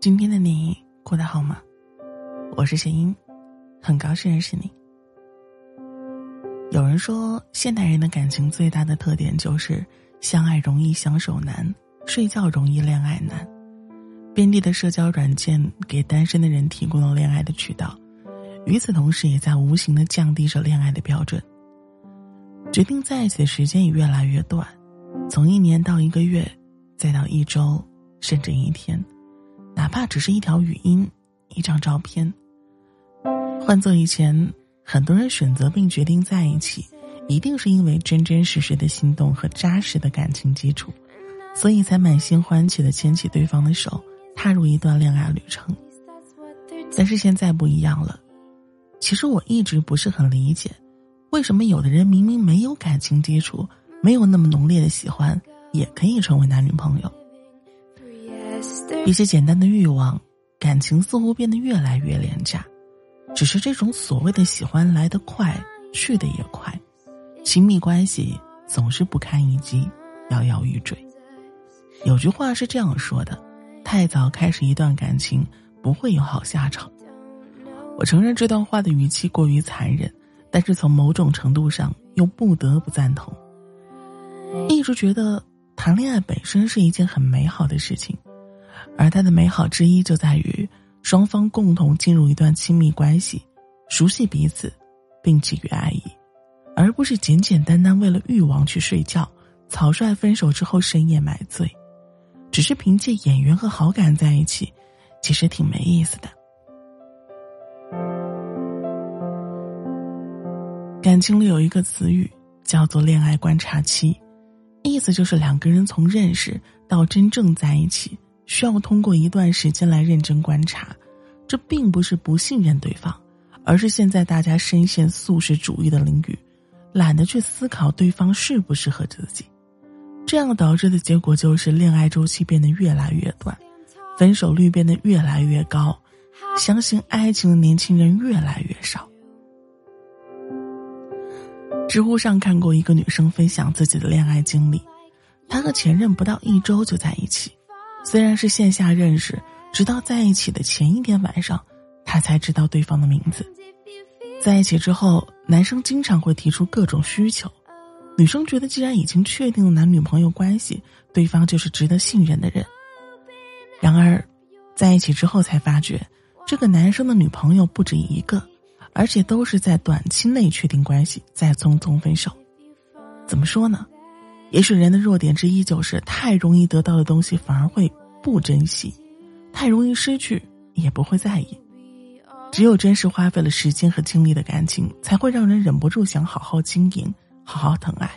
今天的你过得好吗？我是谢英，很高兴认识你。有人说，现代人的感情最大的特点就是相爱容易相守难，睡觉容易恋爱难。遍地的社交软件给单身的人提供了恋爱的渠道，与此同时，也在无形的降低着恋爱的标准。决定在一起的时间也越来越短，从一年到一个月，再到一周，甚至一天，哪怕只是一条语音、一张照片。换做以前，很多人选择并决定在一起，一定是因为真真实实的心动和扎实的感情基础，所以才满心欢喜的牵起对方的手，踏入一段恋爱旅程。但是现在不一样了，其实我一直不是很理解。为什么有的人明明没有感情基础，没有那么浓烈的喜欢，也可以成为男女朋友？一些简单的欲望，感情似乎变得越来越廉价。只是这种所谓的喜欢来得快，去的也快，亲密关系总是不堪一击，摇摇欲坠。有句话是这样说的：太早开始一段感情，不会有好下场。我承认这段话的语气过于残忍。但是从某种程度上又不得不赞同。一直觉得谈恋爱本身是一件很美好的事情，而它的美好之一就在于双方共同进入一段亲密关系，熟悉彼此，并给予爱意，而不是简简单单为了欲望去睡觉，草率分手之后深夜买醉，只是凭借眼缘和好感在一起，其实挺没意思的。感情里有一个词语叫做“恋爱观察期”，意思就是两个人从认识到真正在一起，需要通过一段时间来认真观察。这并不是不信任对方，而是现在大家深陷素食主义的领域，懒得去思考对方适不适合自己，这样导致的结果就是恋爱周期变得越来越短，分手率变得越来越高，相信爱情的年轻人越来越少。知乎上看过一个女生分享自己的恋爱经历，她和前任不到一周就在一起，虽然是线下认识，直到在一起的前一天晚上，他才知道对方的名字。在一起之后，男生经常会提出各种需求，女生觉得既然已经确定了男女朋友关系，对方就是值得信任的人。然而，在一起之后才发觉，这个男生的女朋友不止一个。而且都是在短期内确定关系，再匆匆分手。怎么说呢？也许人的弱点之一就是太容易得到的东西反而会不珍惜，太容易失去也不会在意。只有真实花费了时间和精力的感情，才会让人忍不住想好好经营，好好疼爱。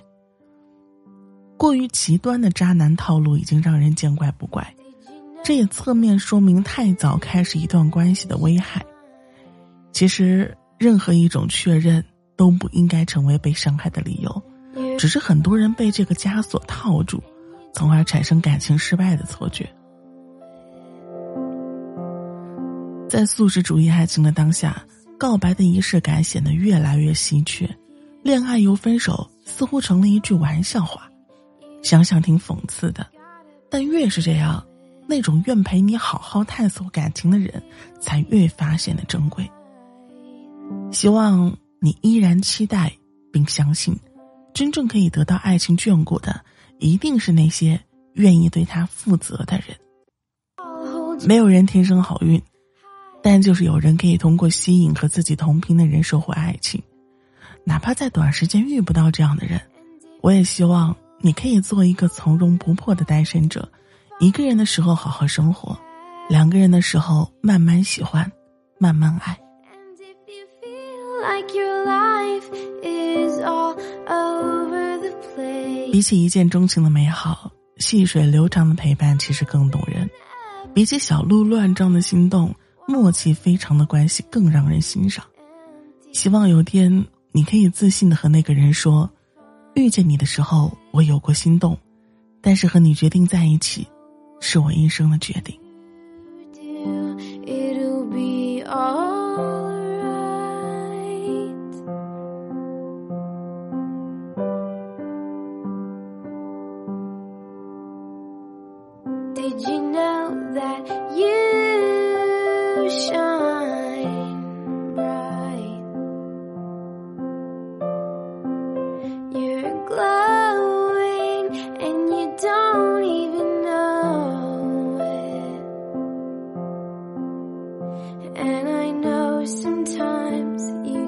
过于极端的渣男套路已经让人见怪不怪，这也侧面说明太早开始一段关系的危害。其实。任何一种确认都不应该成为被伤害的理由，只是很多人被这个枷锁套住，从而产生感情失败的错觉。在素食主义爱情的当下，告白的仪式感显得越来越稀缺，恋爱又分手似乎成了一句玩笑话，想想挺讽刺的。但越是这样，那种愿陪你好好探索感情的人，才越发显得珍贵。希望你依然期待并相信，真正可以得到爱情眷顾的，一定是那些愿意对他负责的人。没有人天生好运，但就是有人可以通过吸引和自己同频的人收获爱情。哪怕在短时间遇不到这样的人，我也希望你可以做一个从容不迫的单身者。一个人的时候好好生活，两个人的时候慢慢喜欢，慢慢爱。比起一见钟情的美好，细水流长的陪伴其实更动人；比起小鹿乱撞的心动，默契非常的关系更让人欣赏。希望有天你可以自信的和那个人说：“遇见你的时候，我有过心动，但是和你决定在一起，是我一生的决定。” Did you know that you shine bright? You're glowing and you don't even know it. And I know sometimes you